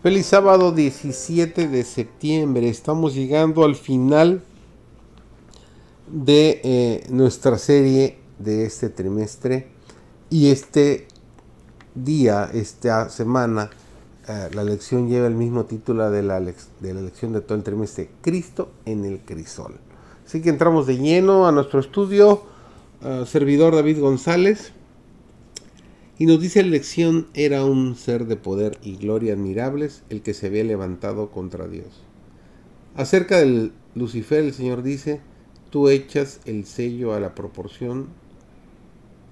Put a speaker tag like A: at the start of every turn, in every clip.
A: Feliz sábado 17 de septiembre. Estamos llegando al final de eh, nuestra serie de este trimestre y este día, esta semana, eh, la lección lleva el mismo título de la, de la lección de todo el trimestre, Cristo en el crisol. Así que entramos de lleno a nuestro estudio. Eh, servidor David González. Y nos dice la lección, era un ser de poder y gloria admirables el que se había levantado contra Dios. Acerca del Lucifer el Señor dice, tú echas el sello a la proporción,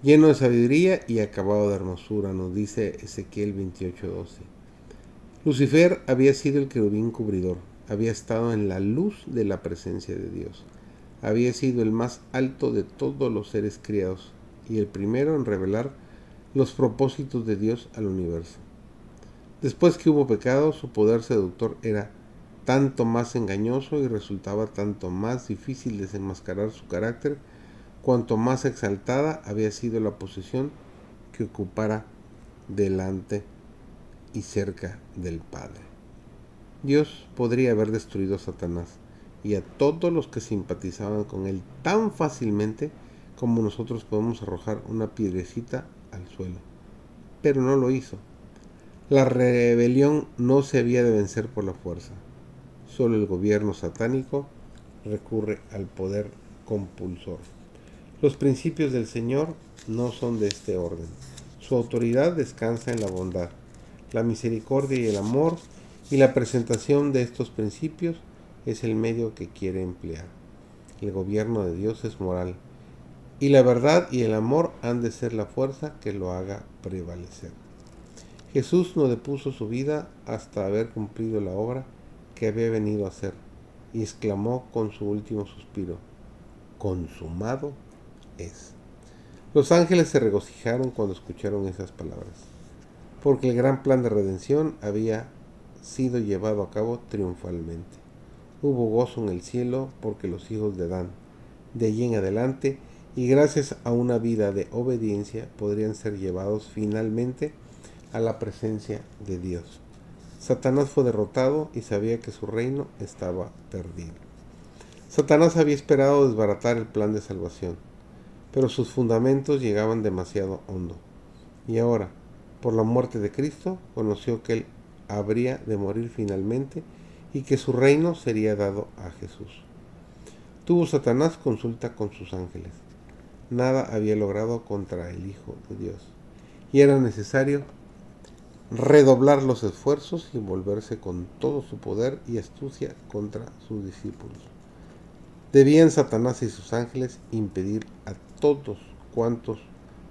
A: lleno de sabiduría y acabado de hermosura, nos dice Ezequiel 28:12. Lucifer había sido el querubín cubridor, había estado en la luz de la presencia de Dios, había sido el más alto de todos los seres criados y el primero en revelar los propósitos de Dios al universo. Después que hubo pecado, su poder seductor era tanto más engañoso y resultaba tanto más difícil desenmascarar su carácter, cuanto más exaltada había sido la posición que ocupara delante y cerca del Padre. Dios podría haber destruido a Satanás y a todos los que simpatizaban con él tan fácilmente como nosotros podemos arrojar una piedrecita al suelo. Pero no lo hizo. La rebelión no se había de vencer por la fuerza. Solo el gobierno satánico recurre al poder compulsor. Los principios del Señor no son de este orden. Su autoridad descansa en la bondad, la misericordia y el amor, y la presentación de estos principios es el medio que quiere emplear. El gobierno de Dios es moral, y la verdad y el amor han de ser la fuerza que lo haga prevalecer. Jesús no depuso su vida hasta haber cumplido la obra que había venido a hacer y exclamó con su último suspiro, consumado es. Los ángeles se regocijaron cuando escucharon esas palabras, porque el gran plan de redención había sido llevado a cabo triunfalmente. Hubo gozo en el cielo porque los hijos de Adán, de allí en adelante, y gracias a una vida de obediencia podrían ser llevados finalmente a la presencia de Dios. Satanás fue derrotado y sabía que su reino estaba perdido. Satanás había esperado desbaratar el plan de salvación, pero sus fundamentos llegaban demasiado hondo. Y ahora, por la muerte de Cristo, conoció que él habría de morir finalmente y que su reino sería dado a Jesús. Tuvo Satanás consulta con sus ángeles nada había logrado contra el Hijo de Dios. Y era necesario redoblar los esfuerzos y volverse con todo su poder y astucia contra sus discípulos. Debían Satanás y sus ángeles impedir a todos cuantos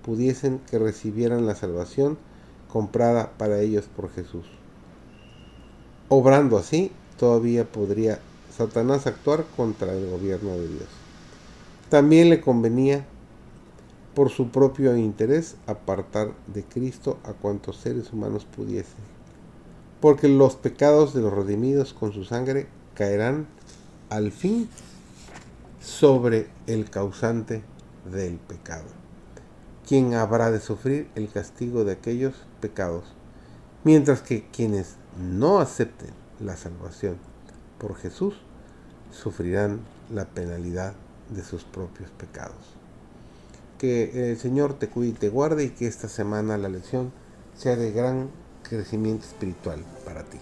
A: pudiesen que recibieran la salvación comprada para ellos por Jesús. Obrando así, todavía podría Satanás actuar contra el gobierno de Dios. También le convenía por su propio interés apartar de Cristo a cuantos seres humanos pudiesen, porque los pecados de los redimidos con su sangre caerán al fin sobre el causante del pecado, quien habrá de sufrir el castigo de aquellos pecados, mientras que quienes no acepten la salvación por Jesús sufrirán la penalidad de sus propios pecados. Que el Señor te cuide y te guarde y que esta semana la lección sea de gran crecimiento espiritual para ti.